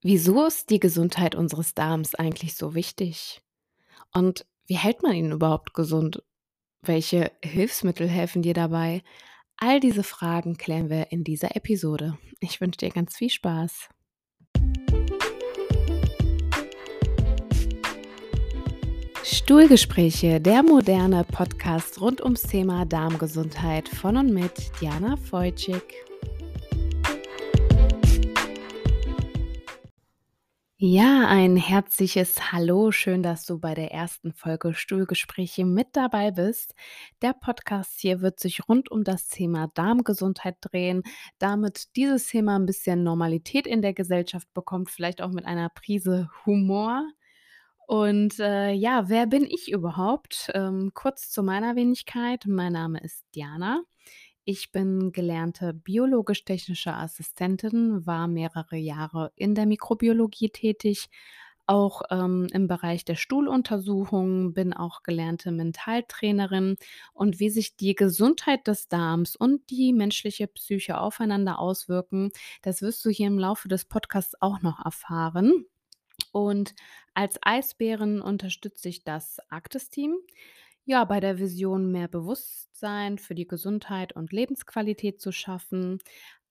Wieso ist die Gesundheit unseres Darms eigentlich so wichtig? Und wie hält man ihn überhaupt gesund? Welche Hilfsmittel helfen dir dabei? All diese Fragen klären wir in dieser Episode. Ich wünsche dir ganz viel Spaß. Stuhlgespräche, der moderne Podcast rund ums Thema Darmgesundheit von und mit Diana Feutschig. Ja, ein herzliches Hallo. Schön, dass du bei der ersten Folge Stuhlgespräche mit dabei bist. Der Podcast hier wird sich rund um das Thema Darmgesundheit drehen, damit dieses Thema ein bisschen Normalität in der Gesellschaft bekommt, vielleicht auch mit einer Prise Humor. Und äh, ja, wer bin ich überhaupt? Ähm, kurz zu meiner Wenigkeit. Mein Name ist Diana. Ich bin gelernte biologisch-technische Assistentin, war mehrere Jahre in der Mikrobiologie tätig, auch ähm, im Bereich der Stuhluntersuchungen, bin auch gelernte Mentaltrainerin und wie sich die Gesundheit des Darms und die menschliche Psyche aufeinander auswirken, das wirst du hier im Laufe des Podcasts auch noch erfahren. Und als Eisbären unterstütze ich das Arktis-Team. Ja, bei der Vision, mehr Bewusstsein für die Gesundheit und Lebensqualität zu schaffen.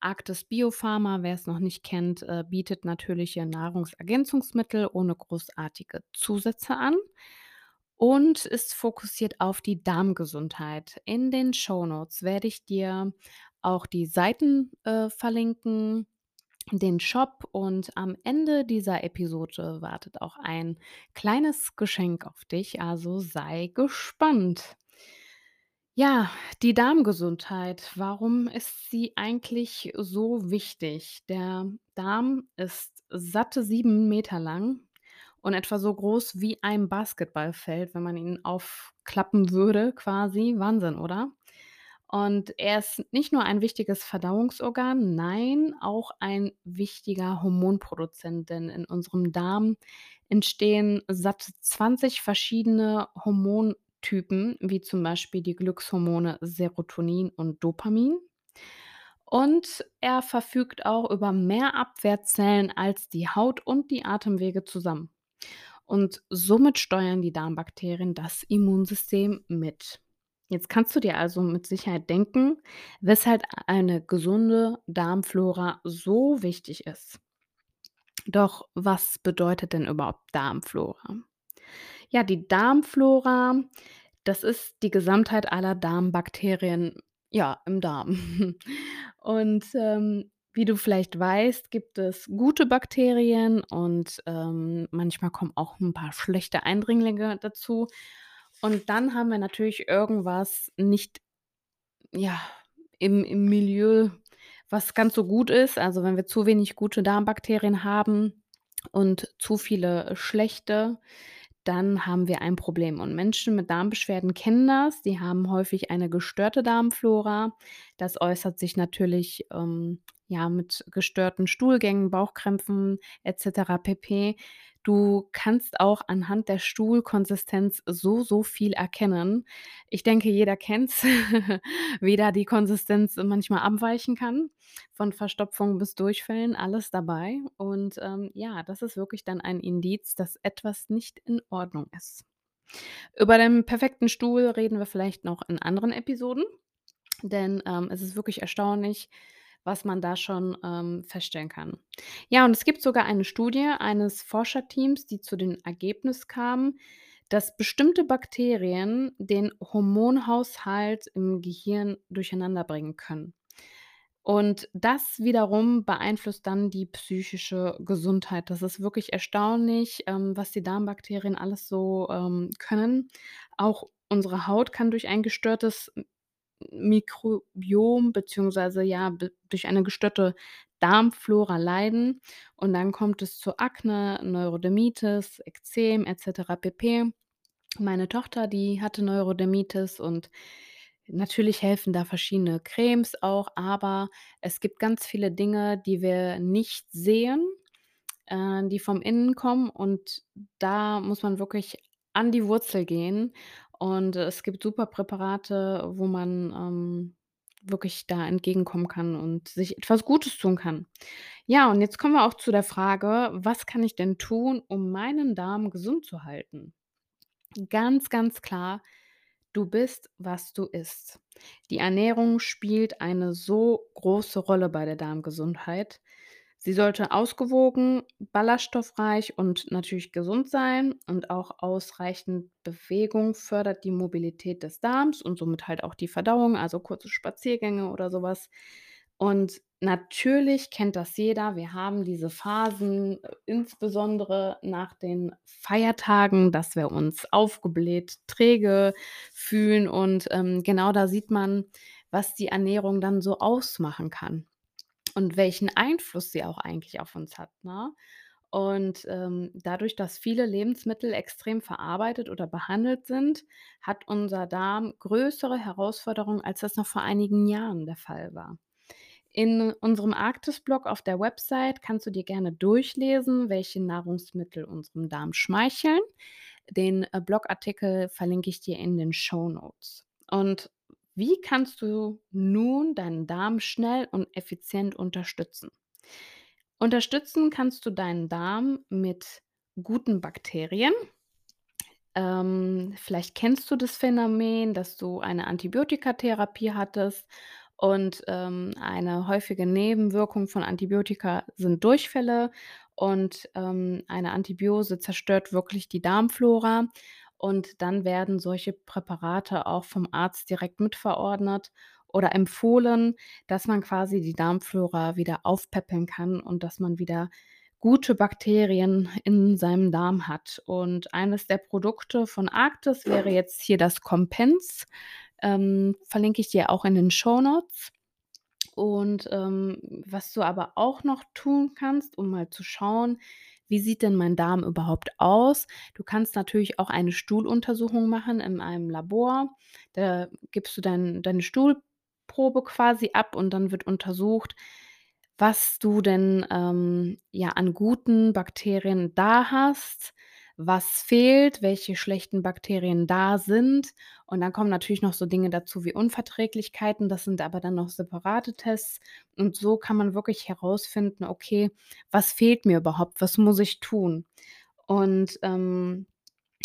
Arktis Biopharma, wer es noch nicht kennt, äh, bietet natürliche Nahrungsergänzungsmittel ohne großartige Zusätze an und ist fokussiert auf die Darmgesundheit. In den Shownotes werde ich dir auch die Seiten äh, verlinken, den Shop und am Ende dieser Episode wartet auch ein kleines Geschenk auf dich, also sei gespannt. Ja, die Darmgesundheit. Warum ist sie eigentlich so wichtig? Der Darm ist satte sieben Meter lang und etwa so groß wie ein Basketballfeld, wenn man ihn aufklappen würde, quasi. Wahnsinn, oder? Und er ist nicht nur ein wichtiges Verdauungsorgan, nein, auch ein wichtiger Hormonproduzent, denn in unserem Darm entstehen satte 20 verschiedene Hormontypen, wie zum Beispiel die Glückshormone Serotonin und Dopamin. Und er verfügt auch über mehr Abwehrzellen als die Haut und die Atemwege zusammen. Und somit steuern die Darmbakterien das Immunsystem mit. Jetzt kannst du dir also mit Sicherheit denken, weshalb eine gesunde Darmflora so wichtig ist. Doch was bedeutet denn überhaupt Darmflora? Ja, die Darmflora, das ist die Gesamtheit aller Darmbakterien, ja, im Darm. Und ähm, wie du vielleicht weißt, gibt es gute Bakterien und ähm, manchmal kommen auch ein paar schlechte Eindringlinge dazu. Und dann haben wir natürlich irgendwas nicht, ja, im im Milieu, was ganz so gut ist. Also, wenn wir zu wenig gute Darmbakterien haben und zu viele schlechte, dann haben wir ein Problem. Und Menschen mit Darmbeschwerden kennen das. Die haben häufig eine gestörte Darmflora. Das äußert sich natürlich, ähm, ja, mit gestörten Stuhlgängen, Bauchkrämpfen et cetera pp. Du kannst auch anhand der Stuhlkonsistenz so, so viel erkennen. Ich denke, jeder kennt's, wie da die Konsistenz manchmal abweichen kann. Von Verstopfung bis Durchfällen, alles dabei. Und, ähm, ja, das ist wirklich dann ein Indiz, dass etwas nicht in Ordnung ist. Über den perfekten Stuhl reden wir vielleicht noch in anderen Episoden, denn, ähm, es ist wirklich erstaunlich, was man da schon, ähm, feststellen kann. Ja, und es gibt sogar eine Studie eines Forscherteams, die zu dem Ergebnis kamen, dass bestimmte Bakterien den Hormonhaushalt im Gehirn durcheinanderbringen können. Und das wiederum beeinflusst dann die psychische Gesundheit. Das ist wirklich erstaunlich, ähm, was die Darmbakterien alles so, ähm, können. Auch unsere Haut kann durch ein gestörtes Mikrobiom beziehungsweise ja, durch eine gestörte Darmflora leiden. Und dann kommt es zu Akne, Neurodermitis, Ekzem et cetera pp. Meine Tochter, die hatte Neurodermitis und natürlich helfen da verschiedene Cremes auch, aber es gibt ganz viele Dinge, die wir nicht sehen, äh, die vom Innen kommen. Und da muss man wirklich an die Wurzel gehen und es gibt super Präparate, wo man, ähm wirklich da entgegenkommen kann und sich etwas Gutes tun kann. Ja, und jetzt kommen wir auch zu der Frage: „Was kann ich denn tun, um meinen Darm gesund zu halten?“ Ganz, ganz klar, du bist, was du isst. Die Ernährung spielt eine so große Rolle bei der Darmgesundheit. Sie sollte ausgewogen, ballaststoffreich und natürlich gesund sein und auch ausreichend Bewegung fördert die Mobilität des Darms und somit halt auch die Verdauung, also kurze Spaziergänge oder sowas. Und natürlich kennt das jeder. Wir haben diese Phasen, äh, insbesondere nach den Feiertagen, dass wir uns aufgebläht, träge fühlen und, ähm, genau da sieht man, was die Ernährung dann so ausmachen kann und welchen Einfluss sie auch eigentlich auf uns hat, ne? Und, ähm, dadurch, dass viele Lebensmittel extrem verarbeitet oder behandelt sind, hat unser Darm größere Herausforderungen, als das noch vor einigen Jahren der Fall war. In unserem Arktis-Blog auf der Website kannst du dir gerne durchlesen, welche Nahrungsmittel unserem Darm schmeicheln. Den, äh, Blogartikel verlinke ich dir in den Shownotes. Und wie kannst du nun deinen Darm schnell und effizient unterstützen? Unterstützen kannst du deinen Darm mit guten Bakterien. Ähm, vielleicht kennst du das Phänomen, dass du eine Antibiotikatherapie hattest und, ähm, eine häufige Nebenwirkung von Antibiotika sind Durchfälle und, ähm, eine Antibiose zerstört wirklich die Darmflora und dann werden solche Präparate auch vom Arzt direkt mitverordnet oder empfohlen, dass man quasi die Darmflora wieder aufpäppeln kann und dass man wieder gute Bakterien in seinem Darm hat. Und eines der Produkte von Arktis wäre jetzt hier das Compense. Ähm, verlinke ich dir auch in den Shownotes. Und, ähm, was du aber auch noch tun kannst, um mal zu schauen, wie sieht denn mein Darm überhaupt aus? Du kannst natürlich auch eine Stuhluntersuchung machen in einem Labor. Da gibst du dein deine Stuhlprobe quasi ab und dann wird untersucht, was du denn, ähm, ja, an guten Bakterien da hast, was fehlt, welche schlechten Bakterien da sind. Und dann kommen natürlich noch so Dinge dazu wie Unverträglichkeiten, das sind aber dann noch separate Tests. Und so kann man wirklich herausfinden: „Okay, was fehlt mir überhaupt? Was muss ich tun?“ Und, ähm,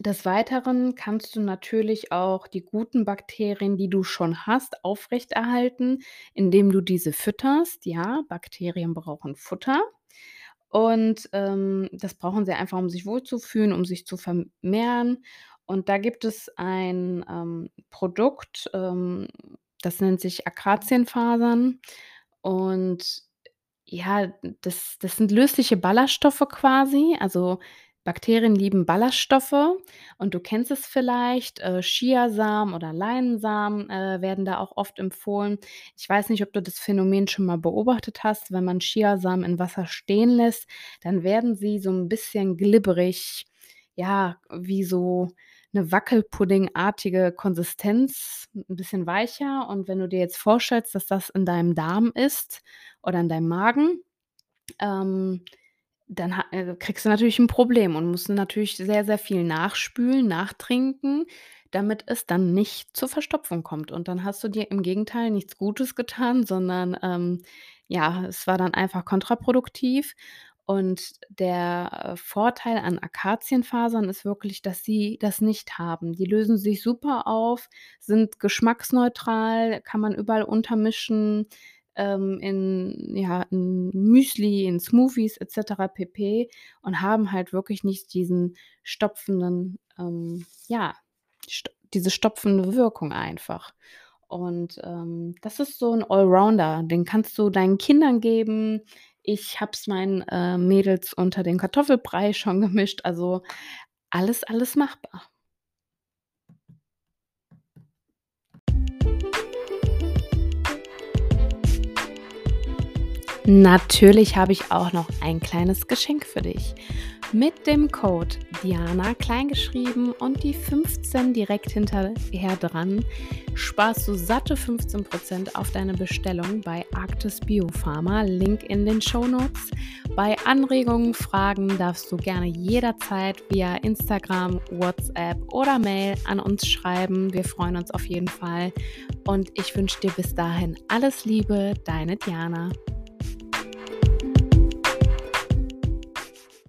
des Weiteren kannst du natürlich auch die guten Bakterien, die du schon hast, aufrechterhalten, indem du diese fütterst. Ja, Bakterien brauchen Futter. Und, ähm, das brauchen sie einfach, um sich wohlzufühlen, um sich zu vermehren. Und da gibt es ein, ähm, Produkt, ähm, das nennt sich Akazienfasern. Und ja, das das sind lösliche Ballaststoffe quasi. Also, Bakterien lieben Ballaststoffe und du kennst es vielleicht, äh, Chiasamen oder Leinsamen, äh, werden da auch oft empfohlen. Ich weiß nicht, ob du das Phänomen schon mal beobachtet hast, wenn man Chiasamen in Wasser stehen lässt, dann werden sie so 'n bisschen glibberig, ja, wie so 'ne Wackelpuddingartige Konsistenz, 'n bisschen weicher. Und wenn du dir jetzt vorstellst, dass das in deinem Darm ist oder in deinem Magen, ähm, dann äh, kriegst du natürlich 'n Problem und musst natürlich sehr, sehr viel nachspülen, nachtrinken, damit es dann nicht zur Verstopfung kommt. Und dann hast du dir im Gegenteil nichts Gutes getan, sondern, ähm, ja, es war dann einfach kontraproduktiv. Und der, äh, Vorteil an Akazienfasern ist wirklich, dass sie das nicht haben. Die lösen sich super auf, sind geschmacksneutral, kann man überall untermischen, ähm, in ja, in Müsli, in Smoothies et cetera pp. Und haben halt wirklich nicht diesen stopfenden, ähm, ja, st diese stopfende Wirkung einfach. Und, ähm, das ist so 'n Allrounder, den kannst du deinen Kindern geben. Ich habe es meinen, äh, Mädels unter den Kartoffelbrei schon gemischt, also alles, alles machbar. Natürlich habe ich auch noch ein kleines Geschenk für dich. Mit dem Code Diana kleingeschrieben und die 15 direkt hinterher dran sparst du satte 15% auf deine Bestellung bei Arktis Biopharma. Link in den Show Notes. Bei Anregungen, Fragen darfst du gerne jederzeit via Instagram, WhatsApp oder Mail an uns schreiben. Wir freuen uns auf jeden Fall. Und ich wünsche dir bis dahin alles Liebe, deine Diana.